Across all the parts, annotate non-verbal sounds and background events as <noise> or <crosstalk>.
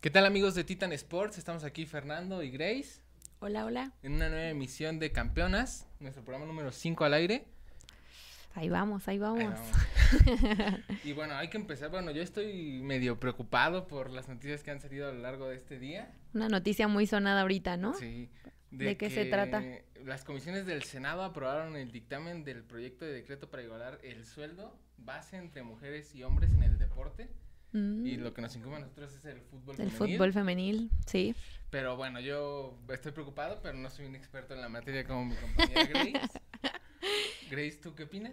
¿Qué tal amigos de Titan Sports? Estamos aquí Fernando y Grace Hola, hola. en una nueva emisión de Campeonas, nuestro programa número 5 al aire. Ahí vamos, ahí vamos. Ahí vamos. <laughs> y bueno, hay que empezar. Bueno, yo estoy medio preocupado por las noticias que han salido a lo largo de este día. Una noticia muy sonada ahorita, ¿no? Sí. ¿De qué se trata? Las comisiones del Senado aprobaron el dictamen del proyecto de decreto para igualar el sueldo base entre mujeres y hombres en el deporte. Mm, Y lo que nos incumbe a nosotros es el fútbol el femenil. fútbol femenil, sí. Pero bueno, yo estoy preocupado, pero no soy un experto en la materia como mi compañera Grace. <laughs> Grace, ¿tú qué opinas?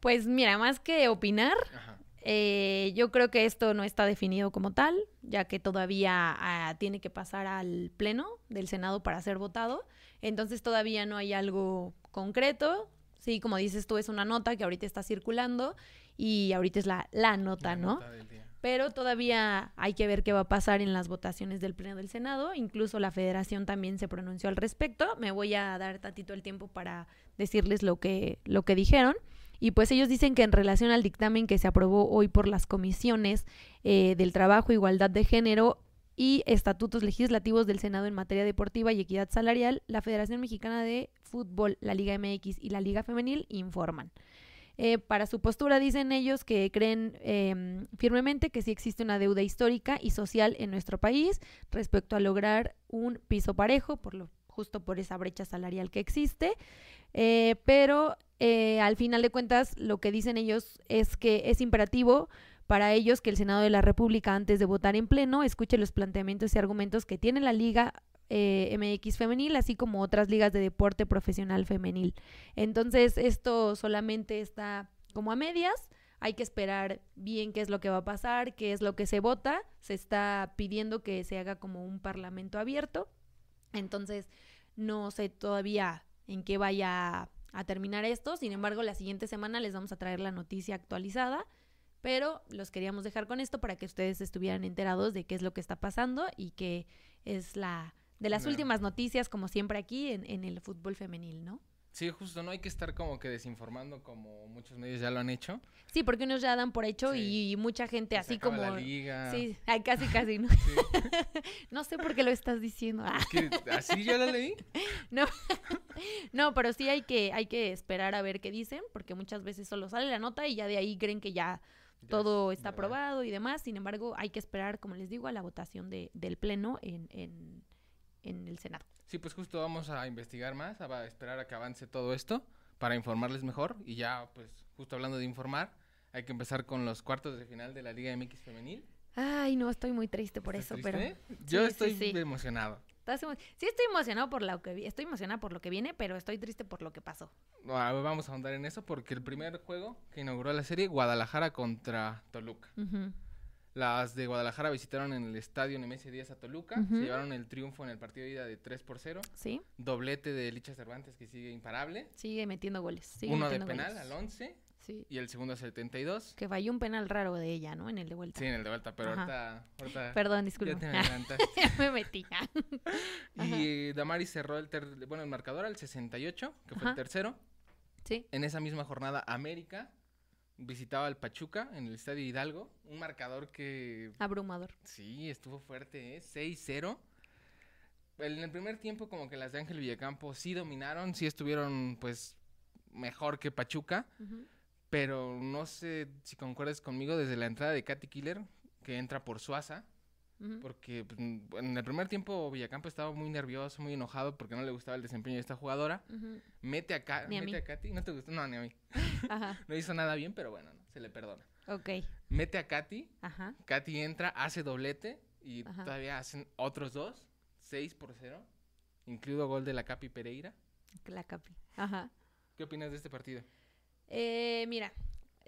Pues mira, más que opinar, Ajá. eh, yo creo que esto no está definido como tal, ya que todavía ah, tiene que pasar al pleno del Senado para ser votado. Entonces todavía no hay algo concreto. Sí, como dices tú, es una nota que ahorita está circulando y ahorita es la, la nota, La ¿no? nota del día. Pero todavía hay que ver qué va a pasar en las votaciones del Pleno del Senado. Incluso la federación también se pronunció al respecto. Me voy a dar tantito el tiempo para decirles lo que, lo que dijeron. Y pues ellos dicen que en relación al dictamen que se aprobó hoy por las comisiones eh, del trabajo, igualdad de género y estatutos legislativos del Senado en materia deportiva y equidad salarial, la Federación Mexicana de Fútbol, la Liga MX y la Liga Femenil informan. Eh, para su postura dicen ellos que creen eh, firmemente que sí existe una deuda histórica y social en nuestro país respecto a lograr un piso parejo, por lo, justo por esa brecha salarial que existe. Eh, pero eh, al final de cuentas lo que dicen ellos es que es imperativo para ellos que el Senado de la República antes de votar en pleno escuche los planteamientos y argumentos que tiene la Liga eh, MX femenil, así como otras ligas de deporte profesional femenil. Entonces, esto solamente está como a medias. Hay que esperar bien qué es lo que va a pasar, qué es lo que se vota. Se está pidiendo que se haga como un parlamento abierto. Entonces, no sé todavía en qué vaya a terminar esto. Sin embargo, la siguiente semana les vamos a traer la noticia actualizada. Pero los queríamos dejar con esto para que ustedes estuvieran enterados de qué es lo que está pasando y que es la de las Claro. últimas noticias, como siempre aquí en, en el fútbol femenil, ¿no? Sí, justo, no hay que estar como que desinformando como muchos medios ya lo han hecho. Sí, porque unos ya dan por hecho Sí. y, mucha gente así como... La liga. Sí, ay, casi, casi, ¿no? Sí. <laughs> no sé por qué lo estás diciendo. Es que así ya la leí. <laughs> no. <laughs> no, pero sí hay que, hay que esperar a ver qué dicen, porque muchas veces solo sale la nota y ya de ahí creen que ya todo es está aprobado y demás. Sin embargo, hay que esperar, como les digo, a la votación de, del Pleno en, en, en el Senado. Sí, pues justo vamos a investigar más, a esperar a que avance todo esto para informarles mejor. Y ya, pues, justo hablando de informar, hay que empezar con los cuartos de final de la Liga MX femenil. Ay, no, estoy muy triste por ¿Estás eso, pero... triste? Yo Sí, sí, estoy sí. emocionado. ¿Estás emo- Sí estoy emocionado por lo que estoy emocionada por lo que viene, pero estoy triste por lo que pasó. Ah, Vamos a ahondar en eso porque el primer juego que inauguró la serie, Guadalajara contra Toluca. Ujú. Las de Guadalajara visitaron en el estadio Nemesio Díaz a Toluca, se llevaron el triunfo en el partido de ida de 3 por 0, Sí, doblete de Licha Cervantes que sigue imparable, sigue metiendo goles. sigue uno de penal goles. al 11 Sí. y el segundo al 72. Que falló un penal raro de ella, ¿no? En el de vuelta. Sí, en el de vuelta, pero ahorita, ahorita Perdón, ya disculpa. te me <laughs> adelantaste. Ya me metí. <laughs> Y Damaris cerró el ter- bueno, el marcador al 68, que fue Ajá. el tercero. sí. En esa misma jornada, América visitaba al Pachuca en el Estadio Hidalgo. Un marcador que Abrumador. sí estuvo fuerte, ¿eh? 6-0. En el primer tiempo, como que las de Ángel Villacampo sí dominaron, sí estuvieron, pues, mejor que Pachuca. Pero no sé si concuerdas conmigo desde la entrada de Katy Killer, que entra por Suaza. Porque pues, en el primer tiempo Villacampo estaba muy nervioso, muy enojado porque no le gustaba el desempeño de esta jugadora. Mete a, Ka- Ni a mete mí. a Katy, no te gustó, no, ni a mí. <laughs> Ajá. No hizo nada bien, pero bueno, no, se le perdona. Ok. Mete a Katy, Ajá. Katy entra, hace doblete y Ajá. todavía hacen otros dos, 6 por 0, incluido gol de la Capi Pereira. La capi. Ajá. ¿Qué opinas de este partido? Eh, mira,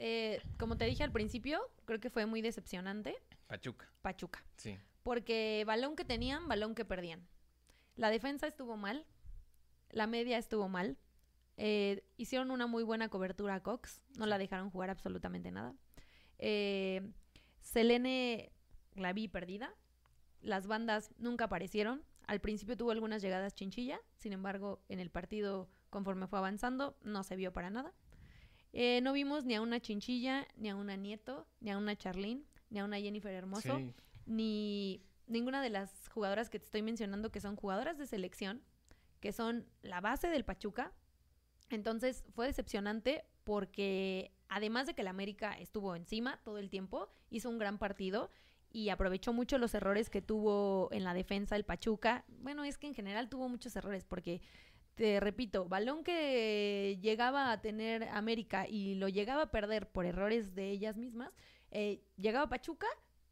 eh, como te dije al principio, creo que fue muy decepcionante Pachuca, Pachuca. sí. Porque balón que tenían, balón que perdían. La defensa estuvo mal. La media estuvo mal. Eh, hicieron una muy buena cobertura a Cox. No la dejaron jugar absolutamente nada. Eh, Selene la vi perdida. Las bandas nunca aparecieron. Al principio tuvo algunas llegadas chinchilla. Sin embargo, en el partido, conforme fue avanzando, no se vio para nada. Eh, no vimos ni a una chinchilla, ni a una nieto, ni a una Charlene, ni a una Jennifer Hermoso Sí. ni, ninguna de las jugadoras que te estoy mencionando que son jugadoras de selección, que son la base del Pachuca. Entonces fue decepcionante porque además de que el América estuvo encima todo el tiempo, hizo un gran partido y aprovechó mucho los errores que tuvo en la defensa el Pachuca. Bueno, es que en general tuvo muchos errores porque te repito, balón que llegaba a tener América y lo llegaba a perder por errores de ellas mismas, eh, llegaba Pachuca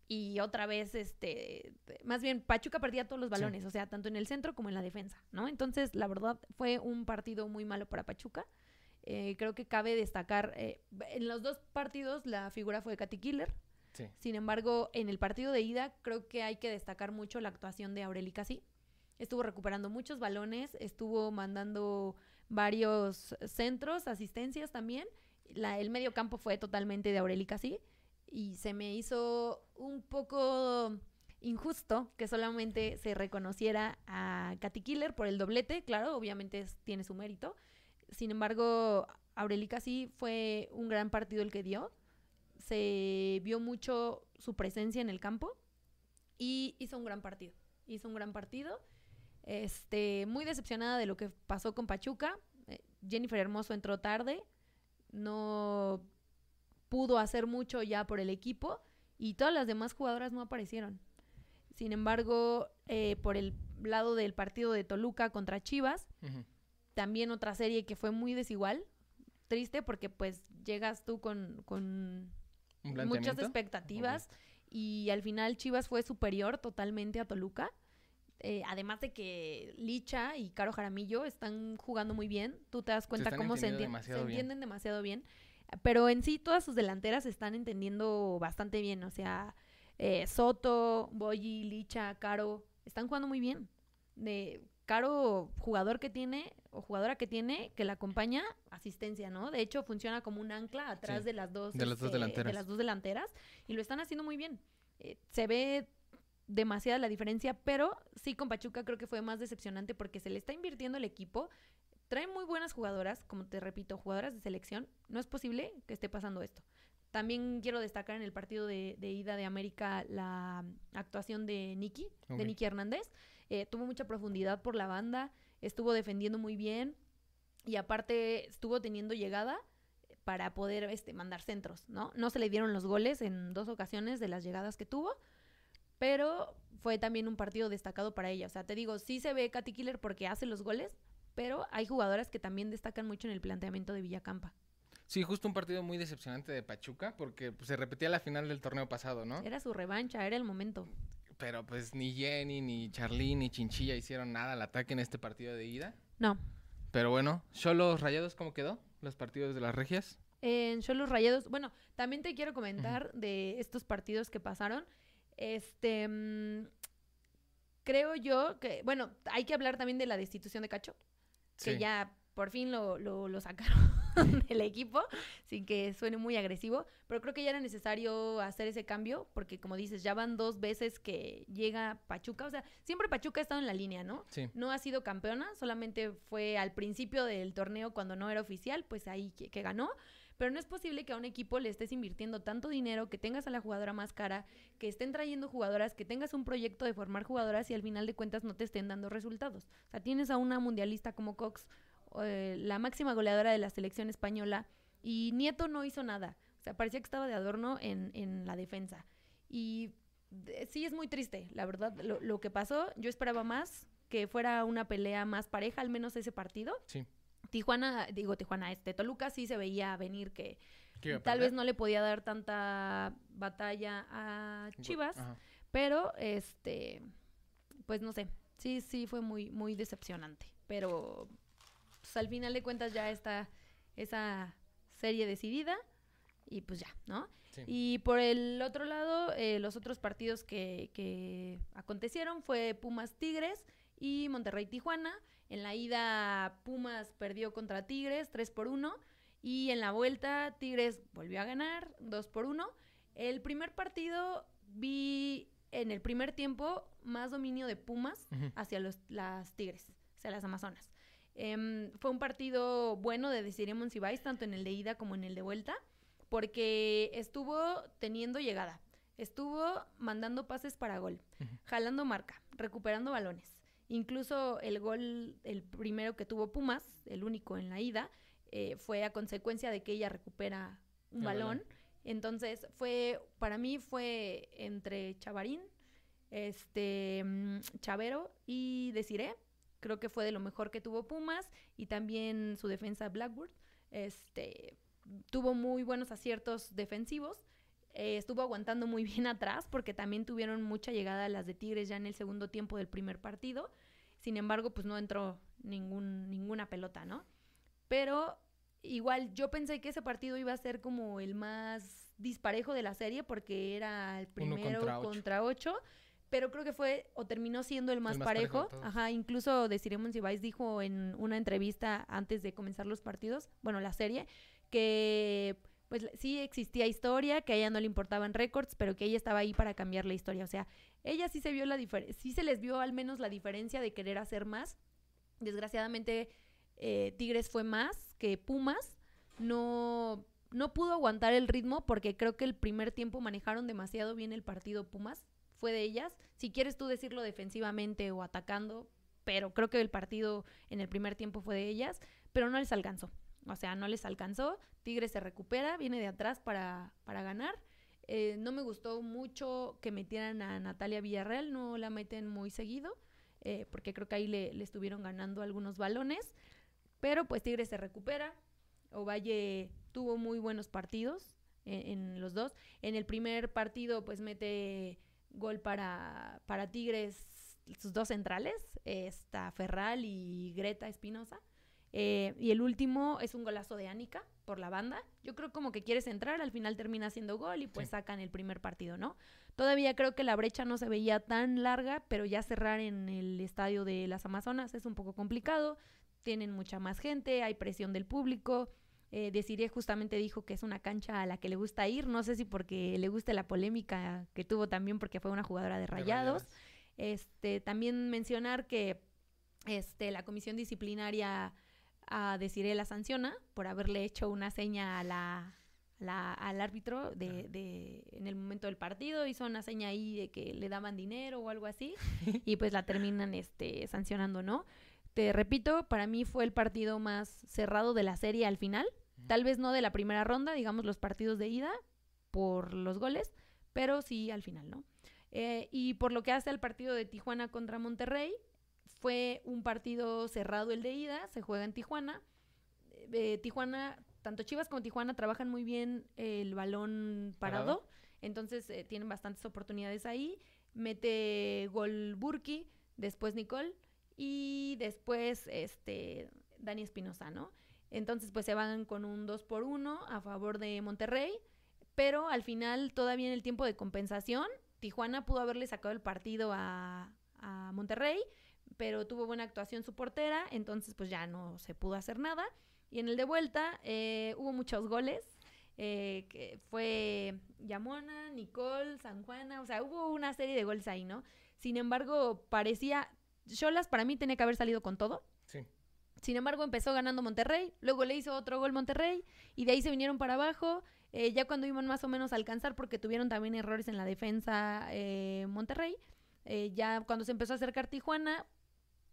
y otra vez, este, más bien Pachuca perdía todos los balones, o sea, tanto en el centro como en la defensa, ¿no? Entonces, la verdad, fue un partido muy malo para Pachuca. Eh, creo que cabe destacar, eh, en los dos partidos la figura fue Katy Killer. Sin embargo, en el partido de ida creo que hay que destacar mucho la actuación de Aureli Casi. Estuvo recuperando muchos balones, estuvo mandando varios centros, asistencias también. El medio campo fue totalmente de Aureli Casi y se me hizo un poco injusto que solamente se reconociera a Katy Killer por el doblete, claro, obviamente tiene su mérito, sin embargo, Aurelica sí fue un gran partido el que dio. Se vio mucho su presencia en el campo y hizo un gran partido. Hizo un gran partido. Este, muy decepcionada de lo que pasó con Pachuca. Eh, Jennifer Hermoso entró tarde. No pudo hacer mucho ya por el equipo. Y todas las demás jugadoras no aparecieron. Sin embargo, eh, por el lado del partido de Toluca contra Chivas, también otra serie que fue muy desigual. Triste porque pues llegas tú con, con muchas expectativas y al final Chivas fue superior totalmente a Toluca. Eh, además de que Licha y Caro Jaramillo están jugando muy bien, tú te das cuenta cómo se, entienden demasiado bien. Pero en sí todas sus delanteras se están entendiendo bastante bien. O sea, eh, Soto, Boyi, Licha, Caro, están jugando muy bien. De, Caro, jugador que tiene o jugadora que tiene que la acompaña, asistencia, ¿no? De hecho, funciona como un ancla atrás de las dos, de las dos este, delanteras. De las dos delanteras y lo están haciendo muy bien. Eh, se ve demasiada la diferencia, pero sí con Pachuca creo que fue más decepcionante porque se le está invirtiendo el equipo. Trae muy buenas jugadoras, como te repito, jugadoras de selección. No es posible que esté pasando esto. También quiero destacar en el partido de, ida de América la actuación de Nicky, de Nicky Hernández. Eh, tuvo mucha profundidad por la banda, estuvo defendiendo muy bien y aparte estuvo teniendo llegada para poder este, mandar centros, ¿no? No se le dieron los goles en dos ocasiones de las llegadas que tuvo, pero fue también un partido destacado para ella. O sea, te digo, sí se ve Katy Killer porque hace los goles, pero hay jugadoras que también destacan mucho en el planteamiento de Villacampa. Sí, justo un partido muy decepcionante de Pachuca porque pues, se repetía la final del torneo pasado, ¿no? Era su revancha, era el momento. Pero pues ni Jenny, ni Charlene, ni Chinchilla hicieron nada al ataque en este partido de ida. No. Pero bueno, ¿Cholos Rayados cómo quedó? ¿Los partidos de las regias? En Cholos Rayados, bueno, también te quiero comentar de estos partidos que pasaron. Este, mm, creo yo que, bueno, hay que hablar también de la destitución de Cacho, que ya por fin lo, lo, lo sacaron <laughs> del equipo, sin que suene muy agresivo, pero creo que ya era necesario hacer ese cambio, porque como dices, ya van dos veces que llega Pachuca, o sea, siempre Pachuca ha estado en la línea, ¿no? Sí. No ha sido campeona, solamente fue al principio del torneo cuando no era oficial, pues ahí que, que ganó, pero no es posible que a un equipo le estés invirtiendo tanto dinero, que tengas a la jugadora más cara, que estén trayendo jugadoras, que tengas un proyecto de formar jugadoras y al final de cuentas no te estén dando resultados. O sea, tienes a una mundialista como Cox eh, la máxima goleadora de la selección española, y Nieto no hizo nada. O sea, parecía que estaba de adorno en, en la defensa. Y sí es muy triste, la verdad, lo, lo, que pasó. Yo esperaba más, que fuera una pelea más pareja, al menos ese partido. Sí. Tijuana, digo Tijuana, este, Toluca sí se veía venir que tal vez no le podía dar tanta batalla a Chivas, pero este, pues no sé, sí, sí fue muy, muy decepcionante. Pero pues, al final de cuentas ya está esa serie decidida y pues ya, ¿no? Y por el otro lado, eh, los otros partidos que, que acontecieron fue Pumas Tigres y Monterrey Tijuana. En la ida Pumas perdió contra Tigres 3 por 1 y en la vuelta Tigres volvió a ganar 2 por 1. El primer partido vi en el primer tiempo más dominio de Pumas hacia los, las Tigres, hacia las Amazonas. Em, fue un partido bueno de Desiree Monsiváis, tanto en el de ida como en el de vuelta, porque estuvo teniendo llegada. Estuvo mandando pases para gol, jalando marca, recuperando balones. Incluso el gol, el primero que tuvo Pumas, el único en la ida, eh, fue a consecuencia de que ella recupera un balón. Entonces, fue, para mí fue entre Chavarín, este, mm, Chavero y Desiré. Creo que fue de lo mejor que tuvo Pumas y también su defensa Blackburn. Este, tuvo muy buenos aciertos defensivos. Eh, estuvo aguantando muy bien atrás porque también tuvieron mucha llegada las de Tigres ya en el segundo tiempo del primer partido. Sin embargo, pues no entró ningún, ninguna pelota, ¿no? Pero igual yo pensé que ese partido iba a ser como el más disparejo de la serie porque era el primero contra ocho. contra ocho. Pero creo que fue o terminó siendo el más, más parejo. Ajá, incluso Desiree Monsiváis dijo en una entrevista antes de comenzar los partidos, bueno, la serie, que pues sí existía historia, que a ella no le importaban récords, pero que ella estaba ahí para cambiar la historia. O sea, ella sí se vio la diferencia, sí se les vio al menos la diferencia de querer hacer más. Desgraciadamente, eh, Tigres fue más que Pumas. No, no pudo aguantar el ritmo porque creo que el primer tiempo manejaron demasiado bien el partido Pumas. Fue de ellas. Si quieres tú decirlo defensivamente o atacando, pero creo que el partido en el primer tiempo fue de ellas, pero no les alcanzó. O sea, no les alcanzó. Tigres se recupera, viene de atrás para, para ganar. Eh, no me gustó mucho que metieran a Natalia Villarreal, no la meten muy seguido, eh, porque creo que ahí le, le estuvieron ganando algunos balones. Pero pues Tigres se recupera. Ovalle tuvo muy buenos partidos en, en los dos. En el primer partido pues mete gol para, para Tigres sus dos centrales, está Ferral y Greta Espinosa. Eh, y el último es un golazo de Ánica por la banda. Yo creo como que quieres entrar, al final termina haciendo gol y pues Sí. sacan el primer partido, ¿no? Todavía creo que la brecha no se veía tan larga, pero ya cerrar en el estadio de las Amazonas es un poco complicado. Tienen mucha más gente, hay presión del público. Eh, Desiree justamente dijo que es una cancha a la que le gusta ir. No sé si porque le gusta la polémica que tuvo también porque fue una jugadora de de rayados. Este, también mencionar que este, la comisión disciplinaria a Desiree la sanciona por haberle hecho una seña a la, la- al árbitro de- en el momento del partido, hizo una seña ahí de que le daban dinero o algo así, <laughs> y pues la terminan este, sancionando, ¿no? Te repito, para mí fue el partido más cerrado de la serie al final, tal vez no de la primera ronda, digamos los partidos de ida por los goles, pero sí al final, ¿no? Eh, y por lo que hace al partido de Tijuana contra Monterrey, fue un partido cerrado el de ida, se juega en Tijuana. Eh, Tijuana, tanto Chivas como Tijuana trabajan muy bien el balón parado, Parado. entonces eh, tienen bastantes oportunidades ahí. Mete gol Burki, después Nicole y después este Dani Espinosa, ¿no? Entonces pues se van con un 2 por 1 a favor de Monterrey, pero al final todavía en el tiempo de compensación Tijuana pudo haberle sacado el partido a, a Monterrey, pero tuvo buena actuación su portera, entonces pues ya no se pudo hacer nada. Y en el de vuelta eh, hubo muchos goles, eh, que fue Yamona, Nicole, San Juana, o sea, hubo una serie de goles ahí, ¿no? Sin embargo, parecía, Cholas para mí tenía que haber salido con todo. Sí. Sin embargo, empezó ganando Monterrey, luego le hizo otro gol Monterrey y de ahí se vinieron para abajo. eh, ya cuando iban más o menos a alcanzar, porque tuvieron también errores en la defensa eh, Monterrey, ya cuando se empezó a acercar Tijuana,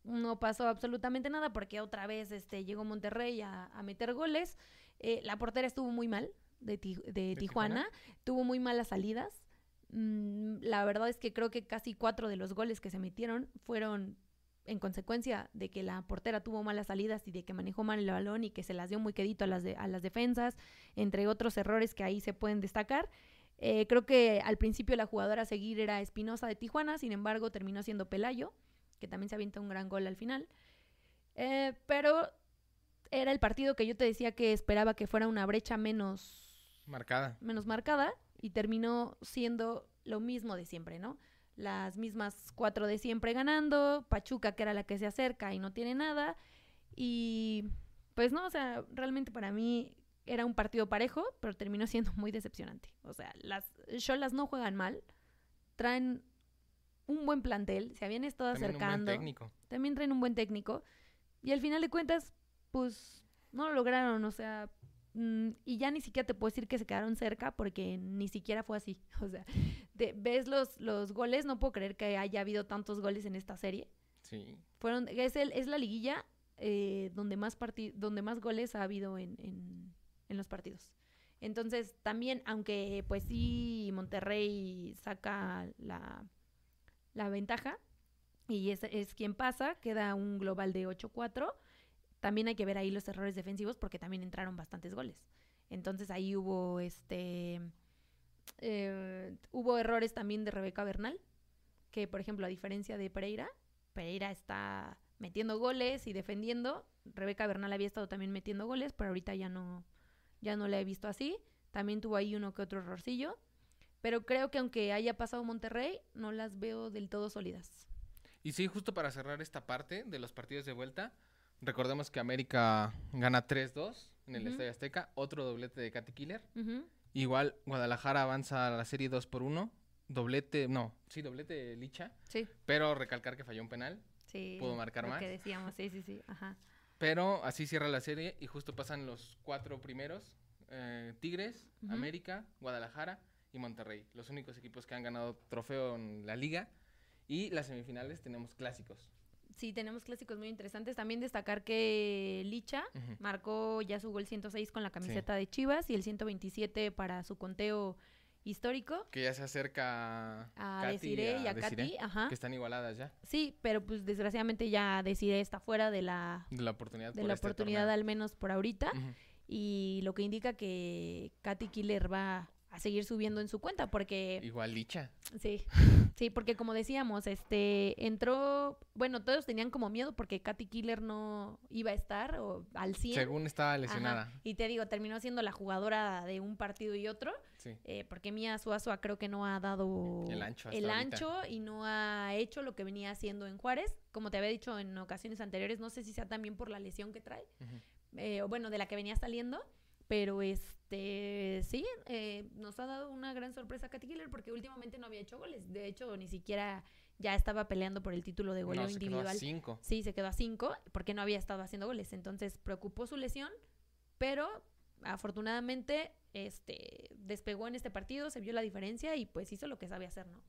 no pasó absolutamente nada porque otra vez este, llegó Monterrey a, a meter goles. Eh, la portera estuvo muy mal de, Ti- de Tijuana, Tijuana? tuvo muy malas salidas. Mm, la verdad es que creo que casi cuatro de los goles que se metieron fueron en consecuencia de que la portera tuvo malas salidas y de que manejó mal el balón y que se las dio muy quedito a las, de- a las defensas, entre otros errores que ahí se pueden destacar. Eh, creo que al principio la jugadora a seguir era Espinosa de Tijuana, sin embargo terminó siendo Pelayo, que también se avienta un gran gol al final. Eh, pero era el partido que yo te decía que esperaba que fuera una brecha menos Marcada. menos marcada y terminó siendo lo mismo de siempre, ¿no? Las mismas cuatro de siempre ganando, Pachuca que era la que se acerca y no tiene nada y pues no, o sea, realmente para mí era un partido parejo, pero terminó siendo muy decepcionante. O sea, las Cholas no juegan mal, traen un buen plantel, se habían estado También un buen acercando, técnico. también traen un buen técnico y al final de cuentas, pues no lo lograron, o sea, mm, y ya ni siquiera te puedo decir que se quedaron cerca porque ni siquiera fue así. <laughs> O sea, ves los, los goles, no puedo creer que haya habido tantos goles en esta serie. Sí. Fueron, es, el, es la liguilla eh, donde, más donde más goles ha habido en, en, en los partidos. Entonces, también, aunque pues sí, Monterrey saca la, la ventaja y es, quien pasa, queda un global de 8-4, también hay que ver ahí los errores defensivos porque también entraron bastantes goles. Entonces ahí hubo este eh, hubo errores también de Rebeca Bernal, que por ejemplo, a diferencia de Pereira, Pereira está metiendo goles y defendiendo. Rebeca Bernal había estado también metiendo goles, pero ahorita ya no, ya no la he visto así. También tuvo ahí uno que otro errorcillo. Pero creo que aunque haya pasado Monterrey, no las veo del todo sólidas. Y sí, justo para cerrar esta parte de los partidos de vuelta, recordemos que América gana 3-2 en el. Estadio Azteca, otro doblete de Katy Killer. Igual Guadalajara avanza a la serie 2 por 1, doblete, no, sí, doblete de Licha, Sí, pero recalcar que falló un penal. sí. ¿Puedo marcar lo más? que decíamos, sí, sí, sí. Ajá. Pero así cierra la serie y justo pasan los cuatro primeros, eh, Tigres. América, Guadalajara y Monterrey, los únicos equipos que han ganado trofeo en la liga. Y las semifinales tenemos clásicos. Sí, tenemos clásicos muy interesantes. También destacar que Licha marcó ya su gol 106 con la camiseta de Chivas y el 127 para su conteo histórico. Que ya se acerca A Katy Desiree y a Katy, ajá. que están igualadas ya Sí, pero pues desgraciadamente ya Desiree está fuera de la, de la oportunidad. de por la este oportunidad, torneo. al menos por ahorita. Y lo que indica que Katy Killer va a seguir subiendo en su cuenta porque Igual Licha. Sí, sí, porque como decíamos, este entró, bueno, todos tenían como miedo porque Katy Killer no iba a estar o al 100. Según estaba Ajá, lesionada. Y te digo, terminó siendo la jugadora de un partido y otro, Sí. eh, porque Mia Suazua creo que no ha dado El ancho el ancho y no ha hecho lo que venía haciendo en Juárez. Como te había dicho en ocasiones anteriores, no sé si sea también por la lesión que trae, eh, o bueno, de la que venía saliendo. Pero este, sí, eh, nos ha dado una gran sorpresa Katy Killer porque últimamente no había hecho goles. De hecho, ni siquiera ya estaba peleando por el título de goleo No, se quedó a individual. cinco. Sí, se quedó a cinco porque no había estado haciendo goles. Entonces preocupó su lesión, pero afortunadamente este, despegó en este partido, se vio la diferencia y pues hizo lo que sabe hacer, ¿no?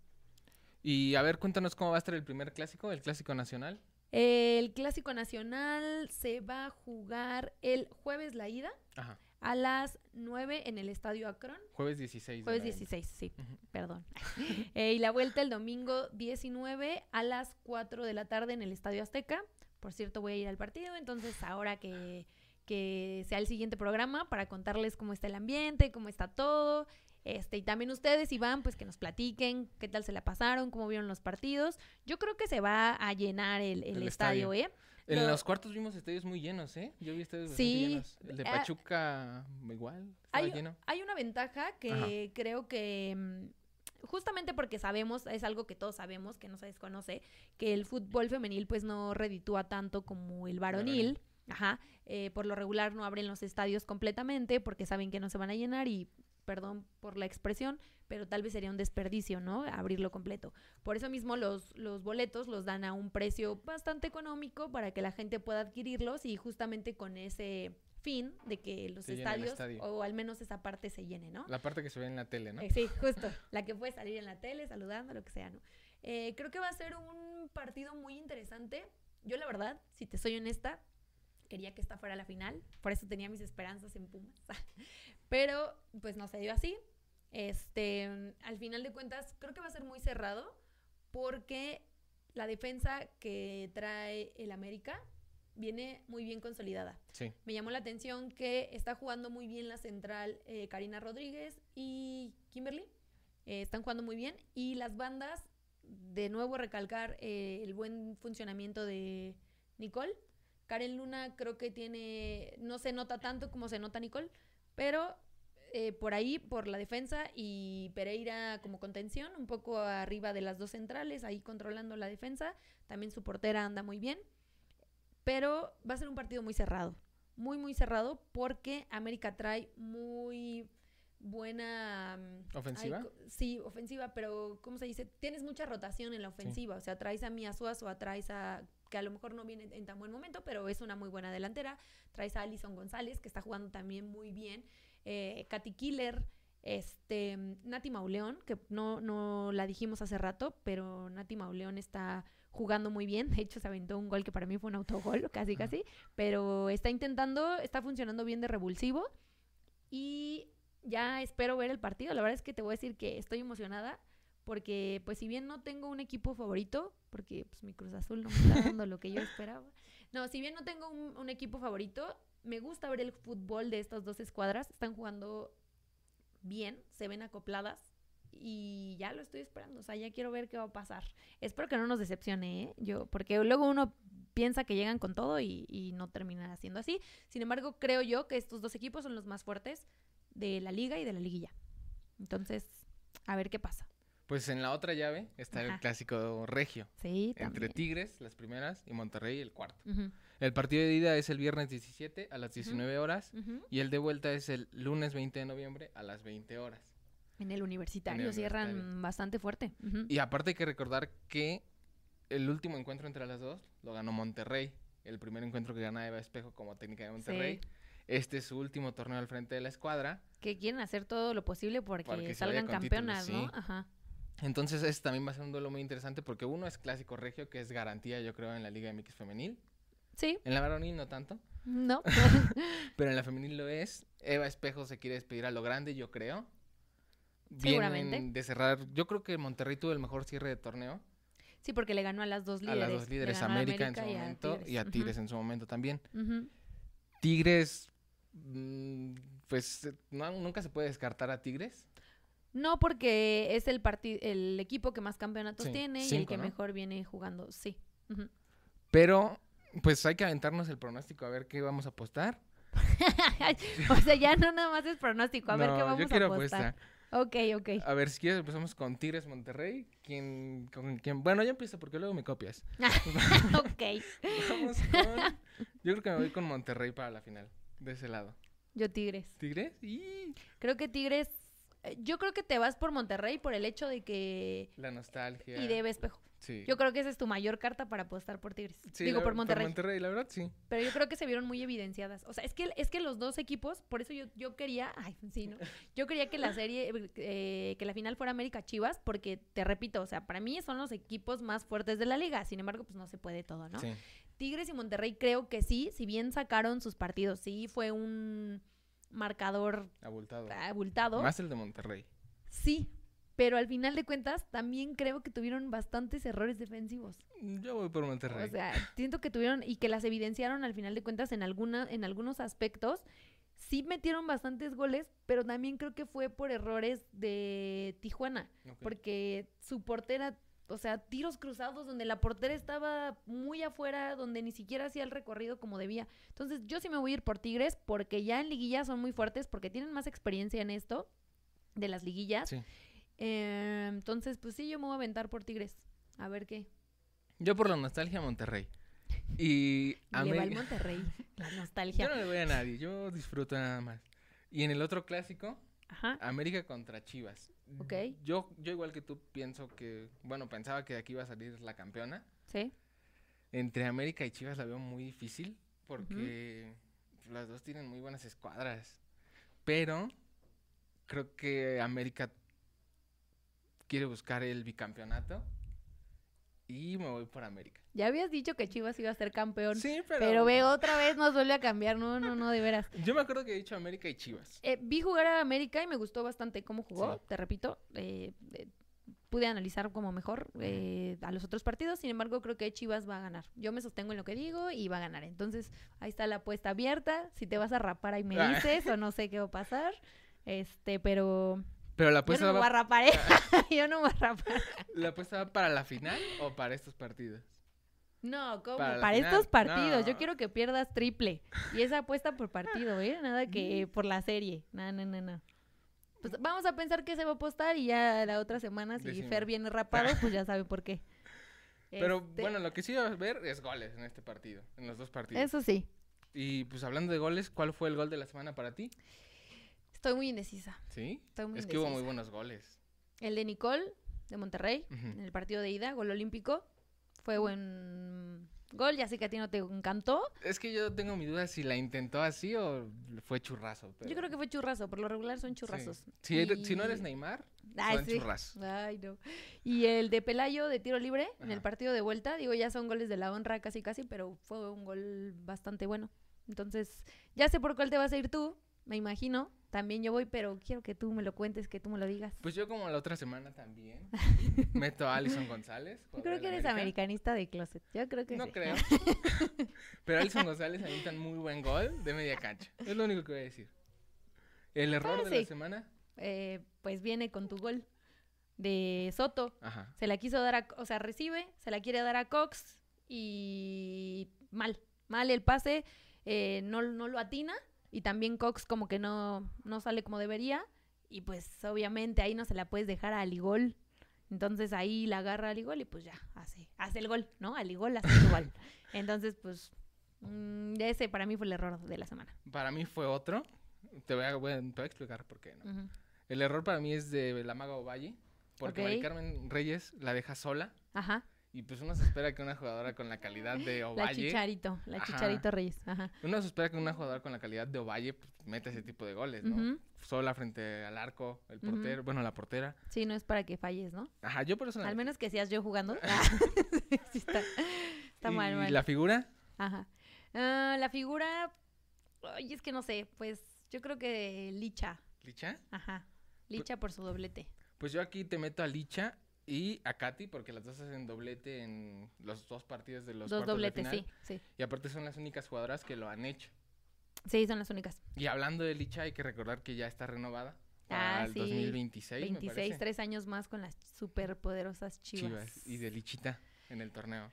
Y a ver, cuéntanos cómo va a estar el primer clásico, el clásico nacional. El clásico nacional se va a jugar el jueves la ida Ajá. A las 9 en el Estadio Akron. Jueves 16. de Jueves noviembre. 16, sí, perdón. <laughs> Eh, y la vuelta el domingo 19 a las 4 de la tarde en el Estadio Azteca. Por cierto, voy a ir al partido, entonces ahora que, que sea el siguiente programa para contarles cómo está el ambiente, cómo está todo. Este, y también ustedes, si van, pues que nos platiquen qué tal se la pasaron, cómo vieron los partidos. Yo creo que se va a llenar el, el El estadio, ¿eh? En Lo- los cuartos vimos estadios muy llenos, ¿eh? Yo vi estadios Sí, llenos. El de ah, Pachuca, igual, estaba hay, lleno. hay una ventaja que creo que mm, justamente porque sabemos, es algo que todos sabemos, que no se desconoce, que el fútbol femenil pues no reditúa tanto como el varonil. Varonil. Ajá, eh, por lo regular no abren los estadios completamente porque saben que no se van a llenar y perdón por la expresión, pero tal vez sería un desperdicio, ¿no? Abrirlo completo. Por eso mismo los, los boletos los dan a un precio bastante económico para que la gente pueda adquirirlos y justamente con ese fin de que los Se estadios estadio. o al menos esa parte se llene, ¿no? La parte que se ve en la tele, ¿no? Eh, sí, justo. La que puede salir en la tele, saludando, lo que sea, ¿no? Eh, creo que va a ser un partido muy interesante. Yo, la verdad, si te soy honesta, quería que esta fuera la final. Por eso tenía mis esperanzas en Pumas. <laughs> Pero, pues no se dio así. Este, al final de cuentas, creo que va a ser muy cerrado porque la defensa que trae el América viene muy bien consolidada. Sí. Me llamó la atención que está jugando muy bien la central eh, Karina Rodríguez y Kimberly. Eh, están jugando muy bien. Y las bandas, de nuevo recalcar eh, el buen funcionamiento de Nicole. Karen Luna creo que tiene, no se nota tanto como se nota Nicole, pero eh, por ahí, por la defensa y Pereira como contención, un poco arriba de las dos centrales, ahí controlando la defensa. También su portera anda muy bien. Pero va a ser un partido muy cerrado. Muy, muy cerrado porque América trae muy buena... mm, ¿Ofensiva? ay, sí, ofensiva, pero ¿cómo se dice? Tienes mucha rotación en la ofensiva. O sea, traes a Mia Suazo, traes a que a lo mejor no viene en tan buen momento, pero es una muy buena delantera. Traes a Alison González, que está jugando también muy bien. Eh, Katy Killer, este, Nati Mauleón, que no, no la dijimos hace rato, pero Nati Mauleón está jugando muy bien. <laughs> De hecho, se aventó un gol que para mí fue un autogol, casi, casi. Pero está intentando, está funcionando bien de revulsivo. Y ya espero ver el partido. La verdad es que te voy a decir que estoy emocionada porque pues si bien no tengo un equipo favorito, porque pues mi Cruz Azul no me está dando lo que yo <laughs> esperaba. No, si bien no tengo un, un, equipo favorito, me gusta ver el fútbol de estas dos escuadras. Están jugando bien, se ven acopladas y ya lo estoy esperando. O sea, ya quiero ver qué va a pasar. Espero que no nos decepcione, ¿eh? Yo, porque luego uno piensa que llegan con todo y, y no termina siendo así. Sin embargo, creo yo que estos dos equipos son los más fuertes de la liga y de la liguilla. Entonces, a ver qué pasa. Pues en la otra llave está Ajá. el clásico regio. Sí, Entre. Tigres, las primeras, y Monterrey, el cuarto. El partido de ida es el viernes 17 a las 19 horas y el de vuelta es el lunes 20 de noviembre a las 20 horas. En el universitario En el cierran universitario. bastante fuerte. Y aparte hay que recordar que el último encuentro entre las dos lo ganó Monterrey. El primer encuentro que gana Eva Espejo como técnica de Monterrey. Este es su último torneo al frente de la escuadra. Que quieren hacer todo lo posible porque Para que se vaya salgan campeonas, títulos, ¿no? sí. Ajá. Entonces este también va a ser un duelo muy interesante porque uno es clásico regio, que es garantía yo creo en la Liga MX femenil. Sí, En la varonil no tanto, no. <laughs> pero en la femenil lo es. Eva Espejo se quiere despedir a lo grande, yo creo. Seguramente. De cerrar, yo creo que Monterrey tuvo el mejor cierre de torneo. sí, porque le ganó a las dos a líderes. las dos líderes, ganó a América, en su y a momento y a Tigres en su momento también. Tigres, mm, pues no- nunca se puede descartar a Tigres. No, porque es el parti- el equipo que más campeonatos Sí, tiene y el que ¿no? mejor viene jugando. Sí. Pero, pues hay que aventarnos el pronóstico a ver qué vamos a apostar. <laughs> o sea, ya no nada más es pronóstico. A ver qué vamos yo a quiero apostar. apuesta. Ok, ok. A ver, si quieres empezamos con Tigres Monterrey. ¿Quién, con quién? Bueno, yo empiezo porque luego me copias. <laughs> ok. Vamos con... Yo creo que me voy con Monterrey para la final, de ese lado. Yo Tigres. ¿Tigres? Y Creo que Tigres. Eh, Yo creo que te vas por Monterrey por el hecho de que. la nostalgia. Y de espejo. Sí. Yo creo que esa es tu mayor carta para apostar por Tigres. Sí, Digo, la por Monterrey. Por Monterrey, la verdad, sí. Pero yo creo que se vieron muy evidenciadas. O sea, es que, es que los dos equipos, por eso yo, yo quería, ay, sí, ¿no? Yo quería que la serie, eh, que la final fuera América Chivas, porque te repito, o sea, para mí son los equipos más fuertes de la liga. Sin embargo, pues no se puede todo, ¿no? Sí. Tigres y Monterrey creo que sí, si bien sacaron sus partidos, sí fue un marcador Abultado. abultado. Más el de Monterrey. Sí, pero al final de cuentas también creo que tuvieron bastantes errores defensivos. Yo voy por Monterrey. O sea, siento que tuvieron y que las evidenciaron al final de cuentas en alguna, en algunos aspectos. Sí metieron bastantes goles, pero también creo que fue por errores de Tijuana, porque su portera, o sea, tiros cruzados donde la portera estaba muy afuera, donde ni siquiera hacía el recorrido como debía. Entonces, yo sí me voy a ir por Tigres, porque ya en liguillas son muy fuertes, porque tienen más experiencia en esto de las liguillas. Sí. Eh, entonces, pues sí, yo me voy a aventar por Tigres. A ver qué. Yo por la nostalgia Monterrey. Y <laughs> Le va el América. Monterrey, la <laughs> Yo nostalgia. no le voy a nadie, yo disfruto nada más. Y en el otro clásico, Ajá. América contra Chivas. Ok. Yo, yo igual que tú pienso que, bueno, pensaba que de aquí iba a salir la campeona. Sí. Entre América y Chivas la veo muy difícil porque las dos tienen muy buenas escuadras. Pero creo que América quiere buscar el bicampeonato y me voy por América. Ya habías dicho que Chivas iba a ser campeón. Sí, pero, pero... ve, otra vez nos vuelve a cambiar. No, no, no, de veras. yo me acuerdo que he dicho América y Chivas. Eh, vi jugar a América y me gustó bastante cómo jugó. Sí. Te repito, eh, eh, pude analizar como mejor eh, a los otros partidos. Sin embargo, creo que Chivas va a ganar. Yo me sostengo en lo que digo y va a ganar. Entonces, ahí está la apuesta abierta. Si te vas a rapar, ahí me Ah. dices o no sé qué va a pasar. <laughs> Este, pero Pero la yo apuesta, no va, ¿eh? <laughs> <laughs> yo no me voy a rapar. ¿la apuesta va para la final o para estos partidos? No, ¿cómo? Para estos partidos. Yo quiero que pierdas triple. Y esa apuesta por partido, ¿eh? Nada que por la serie. No, no, no, no. Pues vamos a pensar que se va a apostar y ya la otra semana, si. Fer viene rapado, pues ya sabe por qué. Pero Este, bueno, lo que sí va a ver es goles en este partido, en los dos partidos. Eso sí. Y pues hablando de goles, ¿cuál fue el gol de la semana para ti? Estoy muy indecisa. ¿Sí? Estoy muy es que hubo muy buenos goles. El de Nicole, de Monterrey, en el partido de ida, gol olímpico. Fue buen, Gol, ya sé que a ti no te encantó. Es que yo tengo mi duda si la intentó así o fue churrazo. Yo creo que fue churrazo, por lo regular son churrazos. Si, si, no eres Neymar, son churrazos. Ay, no. Y el de Pelayo de tiro libre en el partido de vuelta, digo, ya son goles de la honra casi casi, pero fue un gol bastante bueno. Entonces, ya sé por cuál te vas a ir tú, me imagino. También yo voy, pero quiero que tú me lo cuentes, que tú me lo digas. Pues yo como la otra semana también <laughs> meto a Alison González. Yo creo que eres americanista de closet. Yo creo que no sí. creo. <laughs> pero Alison González un muy buen gol de media cancha. Es lo único que voy a decir. ¿El error de la semana? Eh, pues viene con tu gol de Soto. Ajá. Se la quiso dar a, o sea, recibe, se la quiere dar a Cox y mal, mal el pase, eh, no, no lo atina y también Cox como que no, no sale como debería. Y pues obviamente ahí no se la puedes dejar a Aligol. Entonces ahí la agarra Aligol y pues ya, hace, hace el gol, ¿no? Aligol hace el gol. <laughs> Entonces pues mmm, ese para mí fue el error de la semana. Para mí fue otro. Te voy a, te a explicar por qué, ¿no? El error para mí es de la maga Ovalle. Porque Carmen Reyes la deja sola. Ajá. Y pues uno se espera que una jugadora con la calidad de Ovalle. La Chicharito, la Chicharito Reyes. Ajá. Uno se espera que una jugadora con la calidad de Ovalle pues, meta ese tipo de goles, ¿no? Sola frente al arco, el portero, bueno, la portera. Sí, no es para que falles, ¿no? Ajá, yo por eso. Al menos que seas yo jugando. <laughs> <laughs> sí, está, está mal, mal. ¿Y la figura? Ajá. Ah, la figura. Ay, es que no sé, pues yo creo que Licha. ¿Licha? Ajá. Licha por su doblete. Pues yo aquí te meto a Licha y a Katy, porque las dos hacen doblete en los dos partidos de los dos dobletes, de final. sí, sí. Y aparte son las únicas jugadoras que lo han hecho. Sí, son las únicas. Y hablando de Licha, hay que recordar que ya está renovada. Ah, el 2026. 26, tres años más con las superpoderosas chivas. chivas. Y de Lichita en el torneo.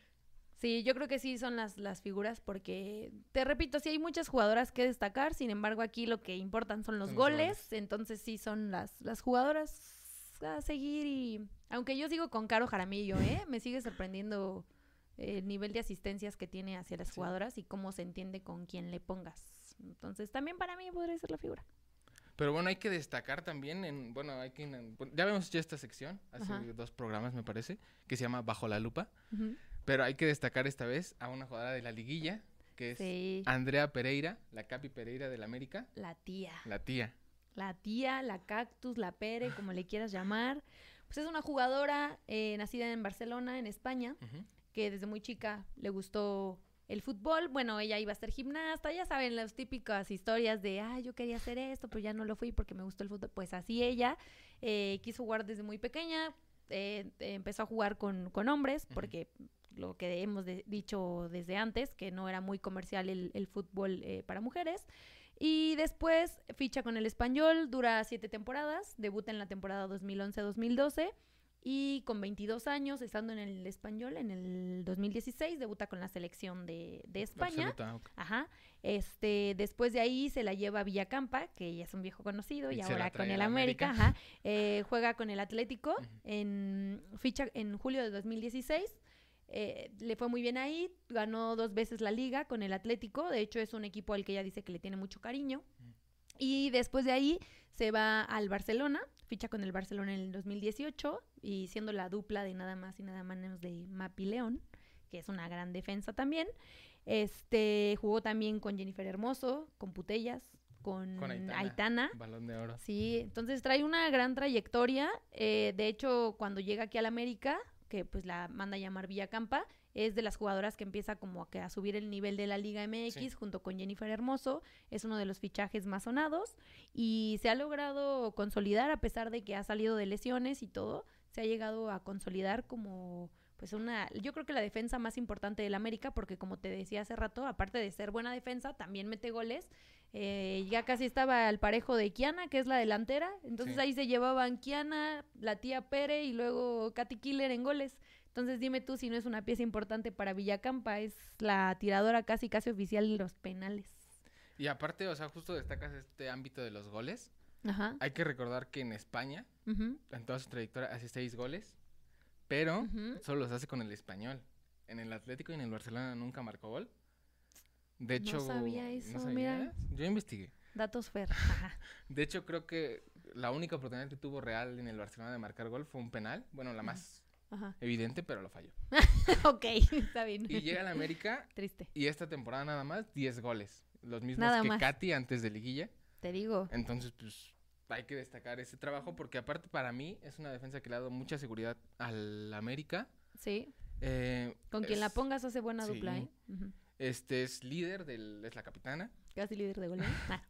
Sí, yo creo que sí son las, las figuras porque, te repito, sí hay muchas jugadoras que destacar, sin embargo aquí lo que importan son los, goles, entonces sí son las, las jugadoras a seguir y aunque yo sigo con Caro Jaramillo, ¿eh? Me sigue sorprendiendo el nivel de asistencias que tiene hacia las jugadoras y cómo se entiende con quién le pongas. Entonces, también para mí podría ser la figura. Pero bueno, hay que destacar también en, bueno, hay que, ya vemos ya esta sección, hace dos programas me parece, que se llama Bajo la Lupa, pero hay que destacar esta vez a una jugadora de la liguilla, que es Andrea Pereira, la Capi Pereira del América. La tía. La tía la tía, la cactus, la pere, como le quieras llamar. Pues es una jugadora eh, nacida en Barcelona, en España, que desde muy chica le gustó el fútbol. Bueno, ella iba a ser gimnasta, ya saben las típicas historias de, ah, yo quería hacer esto, pero ya no lo fui porque me gustó el fútbol. Pues así ella eh, quiso jugar desde muy pequeña, eh, empezó a jugar con, con hombres, porque lo que hemos dicho desde antes, que no era muy comercial el, el fútbol para mujeres. Y después ficha con el español, dura siete temporadas, debuta en la temporada 2011-2012 y con 22 años, estando en el español, en el 2016, debuta con la selección de, de España. Ajá. Este, después de ahí se la lleva a Villacampa, que ya es un viejo conocido, y, ahora con el América, Ajá. Eh, juega con el Atlético, en, ficha en julio de 2016 eh, le fue muy bien ahí, ganó dos veces la liga con el Atlético, de hecho es un equipo al que ella dice que le tiene mucho cariño. Y después de ahí se va al Barcelona, ficha con el Barcelona en el 2018 y siendo la dupla de nada más y nada menos de Mapi León, que es una gran defensa también. Este jugó también con Jennifer Hermoso, con Putellas, con, Aitana, Balón de oro. Sí, entonces trae una gran trayectoria. Eh, de hecho, cuando llega aquí al América, que pues la manda a llamar Villacampa, es de las jugadoras que empieza como a, que a subir el nivel de la Liga MX junto con Jennifer Hermoso, es uno de los fichajes más sonados y se ha logrado consolidar a pesar de que ha salido de lesiones y todo, se ha llegado a consolidar como pues una, yo creo que la defensa más importante del América, porque como te decía hace rato, aparte de ser buena defensa, también mete goles. Eh, ya casi estaba al parejo de Kiana, que es la delantera. Entonces ahí se llevaban Kiana, la tía Pere y luego Katy Killer en goles. Entonces dime tú si no es una pieza importante para Villacampa, es la tiradora casi casi oficial de los penales. Y aparte, o sea, justo destacas este ámbito de los goles. Ajá. Hay que recordar que en España, en toda su trayectoria, hace seis goles pero solo los hace con el español. En el Atlético y en el Barcelona nunca marcó gol. De hecho, no sabía eso, mira. Yo investigué. Datos Fer. <laughs> de hecho, creo que la única oportunidad que tuvo Real en el Barcelona de marcar gol fue un penal. Bueno, la más Ajá. evidente, pero lo falló. <laughs> ok, está bien. Y llega al América <laughs> Triste. y esta temporada nada más 10 goles. Los mismos Nada que más. Katy antes de liguilla. Te digo. Entonces, pues hay que destacar ese trabajo porque aparte para mí es una defensa que le ha dado mucha seguridad al América. Sí. Eh, Con quien la pongas hace buena dupla. ¿eh? Este es líder, del, es la capitana. Casi líder de goleo. <laughs> Ah,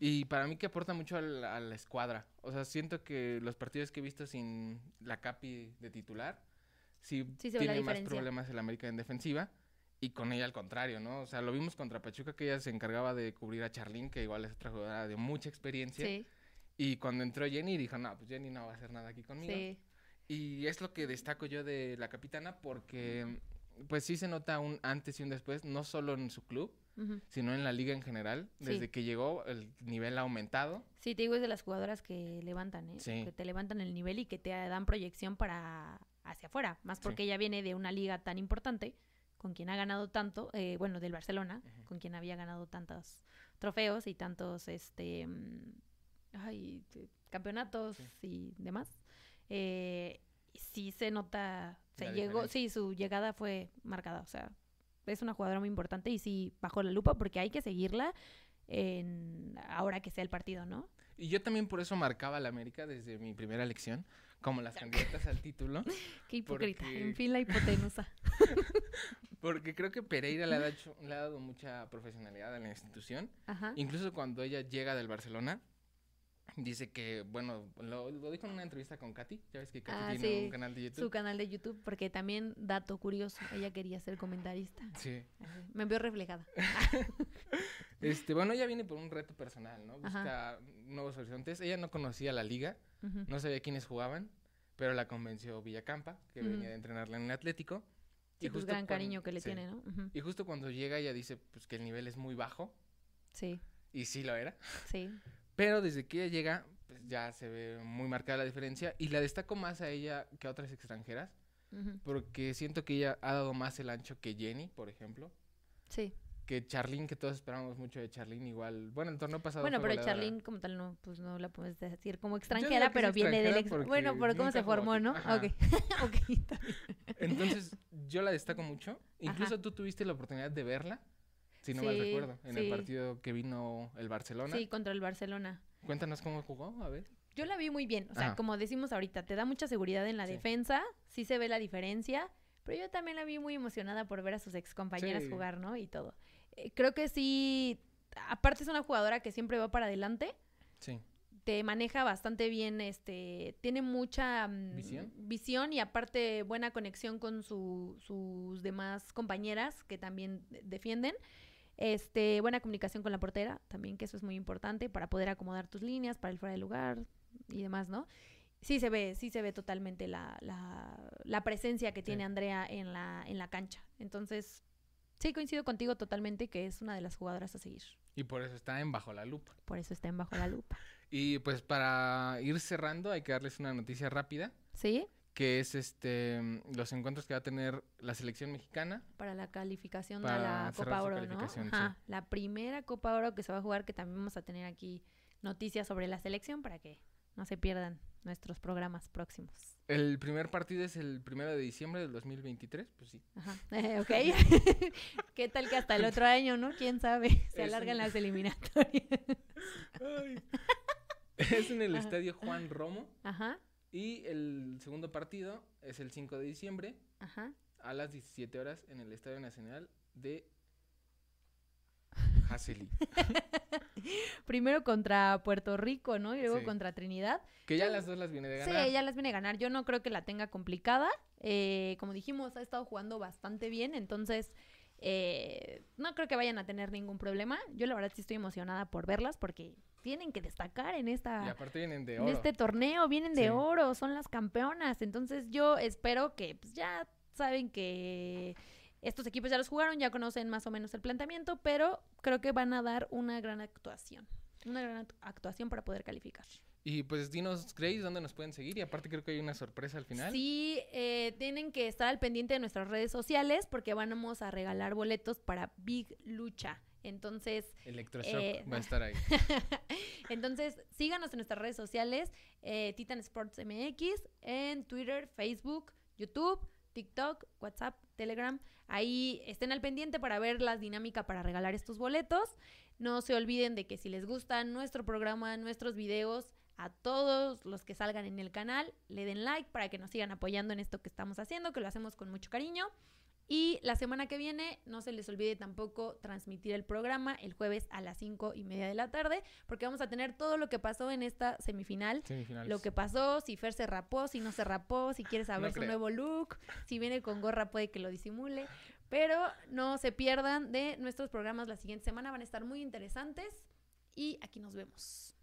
Y para mí que aporta mucho a la escuadra. O sea, siento que los partidos que he visto sin la Capi de titular, sí, Sí tiene más problemas el América en defensiva. Y con ella al contrario, ¿no? O sea, lo vimos contra Pachuca que ella se encargaba de cubrir a Charlín, que igual es otra jugadora de mucha experiencia. sí, Y cuando entró Jenny dijo, no, pues Jenny no va a hacer nada aquí conmigo. sí. Y es lo que destaco yo de la capitana porque pues sí se nota un antes y un después, no solo en su club, sino en la liga en general. Sí. Desde que llegó el nivel ha aumentado. Sí, te digo, es de las jugadoras que levantan, ¿eh? Sí. Que te levantan el nivel y que te dan proyección para hacia afuera. Más Sí. porque ella viene de una liga tan importante, con quien ha ganado tanto, eh, bueno, del Barcelona, con quien había ganado tantos trofeos y tantos, este, mm, ay, campeonatos y demás. Eh, sí se nota, se llegó, sí, su llegada fue marcada, o sea, es una jugadora muy importante y sí bajo la lupa porque hay que seguirla en ahora que sea el partido, ¿no? Y yo también por eso marcaba a la América desde mi primera elección, como las <laughs> candidatas al título, Qué hipócrita, Porque- en fin la hipotenusa. <laughs> porque creo que Pereira le ha, dado, le ha dado mucha profesionalidad a la institución. Ajá. Incluso cuando ella llega del Barcelona, dice que, bueno, lo, lo dijo en una entrevista con Katy, ya ves que Katy Ah, tiene sí, un canal de YouTube. Su canal de YouTube, porque también, dato curioso, ella quería ser comentarista. Sí. Me veo reflejada. <laughs> Este, bueno, ella viene por un reto personal, ¿no? Ajá. Busca nuevos horizontes. Ella no conocía la liga, no sabía quiénes jugaban, pero la convenció Villacampa, que venía de entrenarla en el Atlético. Sí, pues justo gran cariño que le sí. tiene, ¿no? Y justo cuando llega ella dice pues que el nivel es muy bajo, Sí, y sí lo era. sí. <laughs> Pero desde que ella llega, pues ya se ve muy marcada la diferencia. Y la destaco más a ella que a otras extranjeras, porque siento que ella ha dado más el ancho que Jenny, por ejemplo. Sí. Que Charlene, que todos esperamos mucho de Charlene, igual. Bueno, el torneo pasado. Bueno, fue pero goleadora. Charlene como tal no, pues no la puedes decir como extranjera, pero viene del ex... Bueno, por cómo se formó. ¿no? Ajá. <laughs> Ok. Entonces, yo la destaco mucho. Incluso tú tuviste la oportunidad de verla, si no mal Sí, recuerdo, en sí. el partido que vino el Barcelona. Sí, contra el Barcelona. Cuéntanos cómo jugó, a ver. Yo la vi muy bien, o sea, como decimos ahorita, te da mucha seguridad en la Sí. defensa, sí se ve la diferencia, pero yo también la vi muy emocionada por ver a sus ex compañeras Sí. jugar, ¿no? Y todo. Eh, creo que sí, aparte es una jugadora que siempre va para adelante, Sí. te maneja bastante bien, este, tiene mucha mm, ¿Visión? visión y aparte buena conexión con su- sus demás compañeras que también de- defienden. Este, buena comunicación con la portera, también que eso es muy importante para poder acomodar tus líneas para el fuera de lugar y demás, ¿no? Sí se ve, sí se ve totalmente la, la, la presencia que tiene. Andrea en la, en la cancha. Entonces, sí coincido contigo totalmente que es una de las jugadoras a seguir. Y por eso está en Bajo la Lupa. Por eso está en bajo la lupa. <laughs> Y pues para ir cerrando, hay que darles una noticia rápida, ¿Sí? Que es este los encuentros que va a tener la selección mexicana. para la calificación Para a la Copa Oro, ¿no? Ajá, la primera Copa Oro que se va a jugar, que también vamos a tener aquí noticias sobre la selección para que no se pierdan nuestros programas próximos. El primer partido es el primero de diciembre del 2023, pues sí. Ajá, eh, ok. <laughs> ¿Qué tal que hasta el otro año, no? ¿Quién sabe? <laughs> Se alargan un- las <laughs> eliminatorias. Es en el Ajá. estadio Juan Romo Ajá, y el segundo partido es el 5 de diciembre ajá. a las 17 horas en el Estadio Nacional de <laughs> Haseli. Primero contra Puerto Rico, ¿no? Y luego Sí. contra Trinidad. Que ya Yo- las dos las viene de Sí, ganar. ella las viene a ganar. Yo no creo que la tenga complicada. Eh, como dijimos, ha estado jugando bastante bien. Entonces, eh, no creo que vayan a tener ningún problema. Yo la verdad sí estoy emocionada por verlas porque tienen que destacar en Y esta... aparte vienen de En este torneo vienen de Sí. oro, son las campeonas. Entonces yo espero que pues, ya saben que estos equipos ya los jugaron, ya conocen más o menos el planteamiento, pero creo que van a dar una gran actuación. Una gran act- actuación para poder calificar. Y pues dinos, Grace, ¿dónde nos pueden seguir? Y aparte creo que hay una sorpresa al final. Sí, eh, tienen que estar al pendiente de nuestras redes sociales porque vamos a regalar boletos para Big Lucha. Entonces, Electroshock Eh, va a estar ahí. <laughs> entonces síganos en nuestras redes sociales, eh, Titan Sports MX, en Twitter, Facebook, YouTube, TikTok, WhatsApp, Telegram. Ahí estén al pendiente para ver la dinámica para regalar estos boletos. No se olviden de que si les gusta nuestro programa, nuestros videos, a todos los que salgan en el canal, le den like para que nos sigan apoyando en esto que estamos haciendo, que lo hacemos con mucho cariño. Y la semana que viene, no se les olvide tampoco transmitir el programa el jueves a las cinco y media de la tarde, porque vamos a tener todo lo que pasó en esta semifinal. Lo que pasó, si Fer se rapó, si no se rapó, si quiere <laughs> saber su nuevo look, si viene con gorra puede que lo disimule. Pero no se pierdan de nuestros programas la siguiente semana, van a estar muy interesantes. Y aquí nos vemos.